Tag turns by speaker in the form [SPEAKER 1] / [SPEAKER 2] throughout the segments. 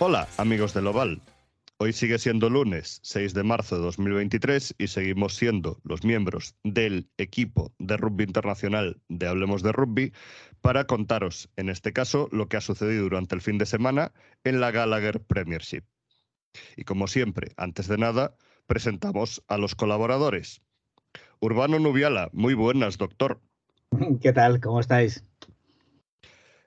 [SPEAKER 1] Hola, amigos del Oval. Hoy sigue siendo lunes 6 de marzo de 2023 y seguimos siendo los miembros del equipo de rugby internacional de Hablemos de Rugby para contaros, en este caso, lo que ha sucedido durante el fin de semana en la Gallagher Premiership. Y como siempre, antes de nada, presentamos a los colaboradores. Urbano Nubiala, muy buenas, doctor.
[SPEAKER 2] ¿Qué tal? ¿Cómo estáis?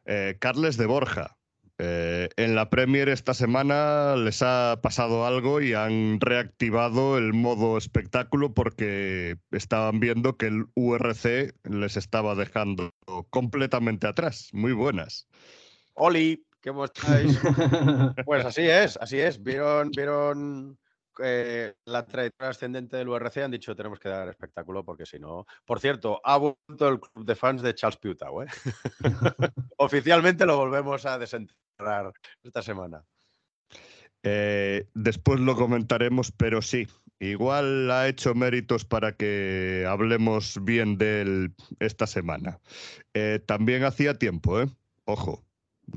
[SPEAKER 1] Eh, Carles de Borja. Eh, en la Premier esta semana les ha pasado algo y han reactivado el modo espectáculo porque estaban viendo que el URC les estaba dejando completamente atrás. Muy buenas.
[SPEAKER 3] Oli, ¿cómo estáis? Pues así es, así es. Vieron, vieron eh, la trayectoria ascendente del URC, han dicho tenemos que dar espectáculo porque si no. Por cierto, ha vuelto el club de fans de Charles Piutau. ¿eh? Oficialmente lo volvemos a desenterrar esta semana.
[SPEAKER 1] Eh, después lo comentaremos, pero sí, igual ha hecho méritos para que hablemos bien de él esta semana. Eh, también hacía tiempo, ¿eh? Ojo.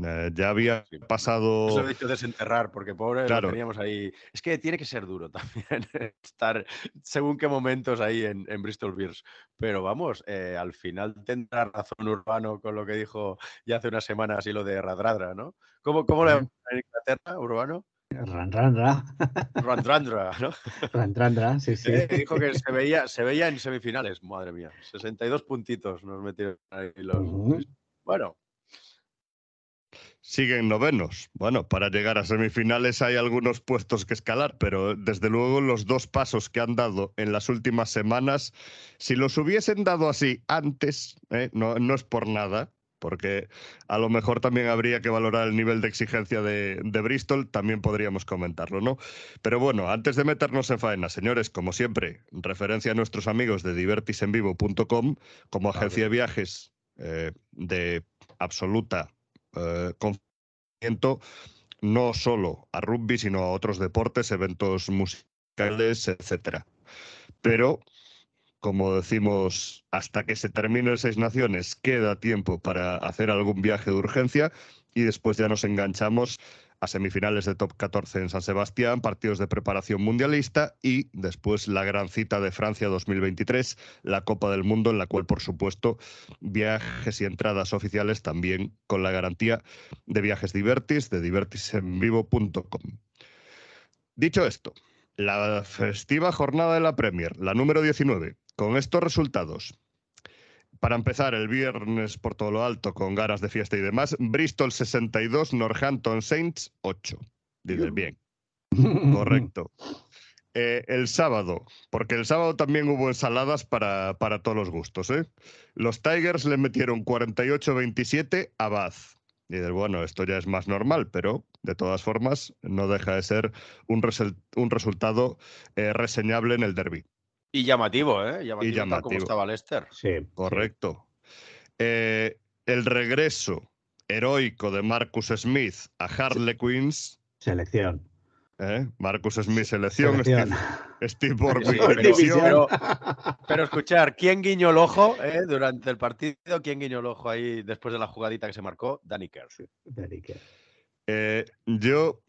[SPEAKER 1] Eh, ya había
[SPEAKER 3] Sí. Eso
[SPEAKER 1] pasado.
[SPEAKER 3] he dicho desenterrar, porque pobre lo teníamos ahí. Es que tiene que ser duro también estar según qué momentos ahí en, en Bristol Bears. Pero vamos, eh, al final tendrá razón Urbano con lo que dijo ya hace unas semanas y lo de Radradra, ¿no? ¿Cómo, cómo le llaman en Inglaterra, Urbano?
[SPEAKER 2] Ran, ran, ra.
[SPEAKER 3] Randrandra, ¿no?
[SPEAKER 2] Ran, ran, ra, Sí, sí.
[SPEAKER 3] Eh, Dijo que se veía, se veía en semifinales, madre mía. 62 puntitos nos metieron ahí los. Bueno,
[SPEAKER 1] Siguen novenos. Bueno, para llegar a semifinales hay algunos puestos que escalar, pero desde luego los dos pasos que han dado en las últimas semanas, si los hubiesen dado así antes, ¿eh? no, no es por nada, porque a lo mejor también habría que valorar el nivel de exigencia de, de Bristol, también podríamos comentarlo, ¿no? Pero bueno, antes de meternos en faena, señores, como siempre, referencia a nuestros amigos de divertisenvivo.com como agencia de viajes eh, de absoluta eh, no solo a rugby, sino a otros deportes, eventos musicales, etcétera. Pero, como decimos, hasta que se termine el Seis Naciones, queda tiempo para hacer algún viaje de urgencia y después ya nos enganchamos a semifinales de top 14 en San Sebastián, partidos de preparación mundialista y después la gran cita de Francia 2023, la Copa del Mundo, en la cual, por supuesto, viajes y entradas oficiales también con la garantía de Viajes Divertis de divertisenvivo.com. Dicho esto, la festiva jornada de la Premier, la número 19, con estos resultados. Para empezar, el viernes por todo lo alto, con ganas de fiesta y demás, Bristol 62, Northampton Saints 8. Dices bien, correcto. Eh, el sábado, porque el sábado también hubo ensaladas para, para todos los gustos. ¿eh? Los Tigers le metieron 48-27 a Bath. Y dices, bueno, esto ya es más normal, pero de todas formas no deja de ser un, un resultado eh, reseñable en el derby.
[SPEAKER 3] Y llamativo, ¿eh? Llamativo, tal como
[SPEAKER 1] llamativo.
[SPEAKER 3] estaba Lester.
[SPEAKER 2] Sí,
[SPEAKER 1] Correcto. Eh, el regreso heroico de Marcus Smith a Harlequins.
[SPEAKER 2] Selección.
[SPEAKER 1] ¿eh? Marcus Smith selección,
[SPEAKER 2] Selección.
[SPEAKER 1] Steve, Steve Borg
[SPEAKER 3] Sí, pero, escuchar, ¿quién guiñó el ojo eh, durante el partido? ¿Quién guiñó el ojo ahí después de la jugadita que se marcó? Danny Kerr.
[SPEAKER 2] Dedique.
[SPEAKER 1] Eh, yo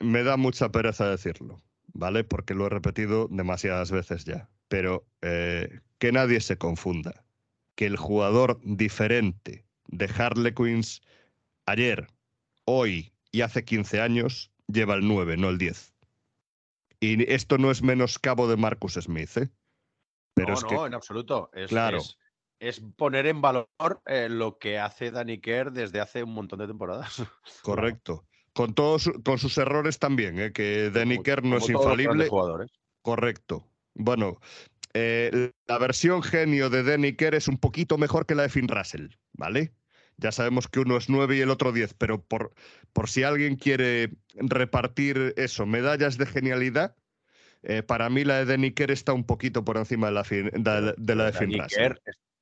[SPEAKER 1] me da mucha pereza decirlo, ¿vale? Porque lo he repetido demasiadas veces ya. Pero eh, que nadie se confunda. Que el jugador diferente de Harlequins ayer, hoy y hace 15 años lleva el 9, no el 10. Y esto no es menoscabo de Marcus Smith, ¿eh? Pero
[SPEAKER 3] no,
[SPEAKER 1] es
[SPEAKER 3] no,
[SPEAKER 1] que,
[SPEAKER 3] en absoluto. Es,
[SPEAKER 1] Claro.
[SPEAKER 3] es, es poner en valor eh, lo que hace Danny Kerr desde hace un montón de temporadas.
[SPEAKER 1] correcto. Con, todos, con sus errores también, ¿eh? que Danny Kerr no es infalible. Correcto. Bueno, eh, la versión genio de Danny Kerr es un poquito mejor que la de Finn Russell, ¿vale? Ya sabemos que uno es 9 y el otro 10, pero por, por si alguien quiere repartir eso, medallas de genialidad, eh, para mí la de Danny Kerr está un poquito por encima de la, fin- de, de la de Finn Russell.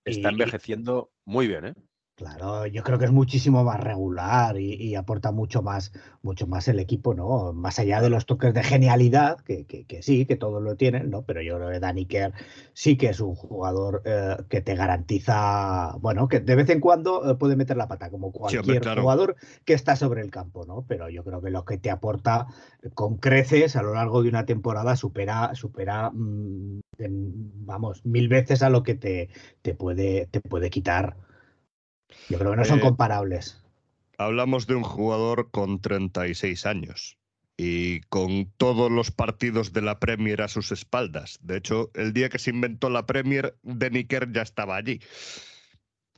[SPEAKER 3] Está envejeciendo muy bien, ¿eh?
[SPEAKER 2] Claro, yo creo que es muchísimo más regular y, y aporta mucho más, mucho más el equipo, ¿no? Más allá de los toques de genialidad, que, que- que sí, que todos lo tienen, ¿no? Pero yo creo que Danny Kerr sí que es un jugador eh, que te garantiza, bueno, que de vez en cuando eh, puede meter la pata, como cualquier
[SPEAKER 1] claro.
[SPEAKER 2] jugador que está sobre el campo, ¿no? Pero yo creo que lo que te aporta con creces a lo largo de una temporada supera, supera, mm, en- vamos, mil veces a lo que te, te puede, te puede quitar. Yo creo que no son
[SPEAKER 1] Eh,
[SPEAKER 2] comparables.
[SPEAKER 1] Hablamos de un jugador con 36 años y con todos los partidos de la Premier a sus espaldas. De hecho, el día que se inventó la Premier, Danny Kerr ya estaba allí.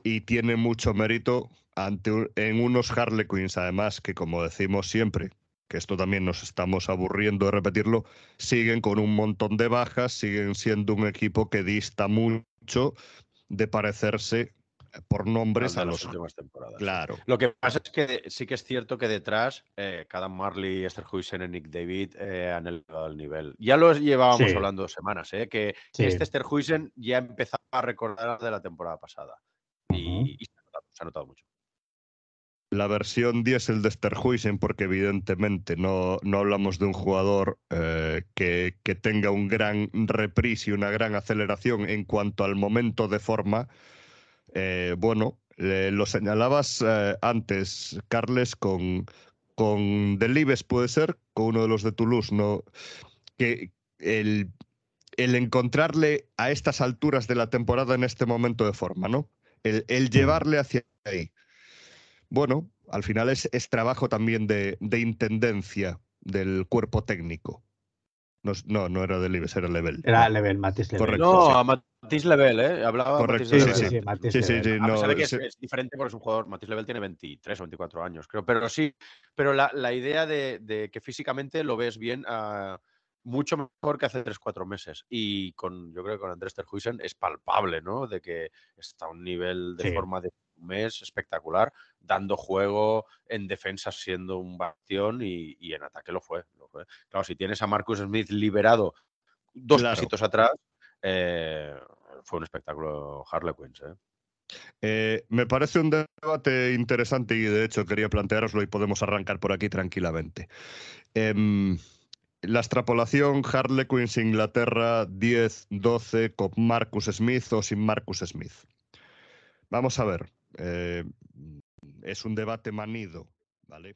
[SPEAKER 1] Y tiene mucho mérito ante un- en unos Harlequins, además, que como decimos siempre, que esto también nos estamos aburriendo de repetirlo, siguen con un montón de bajas, siguen siendo un equipo que dista mucho de parecerse por nombres a
[SPEAKER 3] las
[SPEAKER 1] los...
[SPEAKER 3] últimas temporadas.
[SPEAKER 1] Claro.
[SPEAKER 3] Lo que pasa es que sí que es cierto que detrás eh, cada Marley, Esther Huysen y Nick David eh, han elevado el nivel. Ya lo llevábamos
[SPEAKER 2] Sí.
[SPEAKER 3] hablando semanas, ¿eh? que,
[SPEAKER 2] Sí.
[SPEAKER 3] este Esther Huysen ya empezaba a recordar de la temporada pasada. Y, se, ha notado, se ha notado mucho.
[SPEAKER 1] la versión diésel de Sterhuisen, porque evidentemente no, no hablamos de un jugador eh, que, que tenga un gran reprise y una gran aceleración en cuanto al momento de forma. Eh, bueno, eh, lo señalabas eh, antes, Carles, con, con Delibes, puede ser, con uno de los de Toulouse, ¿no? Que el, el encontrarle a estas alturas de la temporada en este momento de forma, ¿no? El, el llevarle hacia ahí. Bueno, al final es, es trabajo también de, de intendencia del cuerpo técnico. No, no, no era Delibes, era Level.
[SPEAKER 2] Era Level, Matis Level.
[SPEAKER 1] Correcto.
[SPEAKER 3] No,
[SPEAKER 1] sí.
[SPEAKER 3] a Matisse Level, ¿eh? Hablaba
[SPEAKER 1] Correcto,
[SPEAKER 3] Matisse
[SPEAKER 2] Sí,
[SPEAKER 3] Level.
[SPEAKER 2] sí, sí,
[SPEAKER 1] Sí, sí, sí,
[SPEAKER 3] A pesar
[SPEAKER 1] no,
[SPEAKER 3] de que es,
[SPEAKER 1] sí.
[SPEAKER 3] es diferente porque es un jugador, Matisse Level tiene 23 o 24 años, creo, pero sí, pero la, la idea de, de que físicamente lo ves bien, ah, mucho mejor que hace 3-4 meses. Y con, yo creo que con Andrés Terhuisen es palpable, ¿no? De que está a un nivel de
[SPEAKER 2] Sí.
[SPEAKER 3] forma de un mes espectacular, dando juego, en defensa siendo un bastión y, y en ataque lo fue. Claro, si tienes a Marcus Smith liberado dos
[SPEAKER 1] Claro.
[SPEAKER 3] pasitos atrás, eh, fue un espectáculo Harlequins, ¿eh?
[SPEAKER 1] Eh, me parece un debate interesante y de hecho quería planteároslo y podemos arrancar por aquí tranquilamente. Em, la extrapolación Harlequins Inglaterra 10-12 con Marcus Smith o sin Marcus Smith. Vamos a ver. eh, es un debate manido, ¿vale?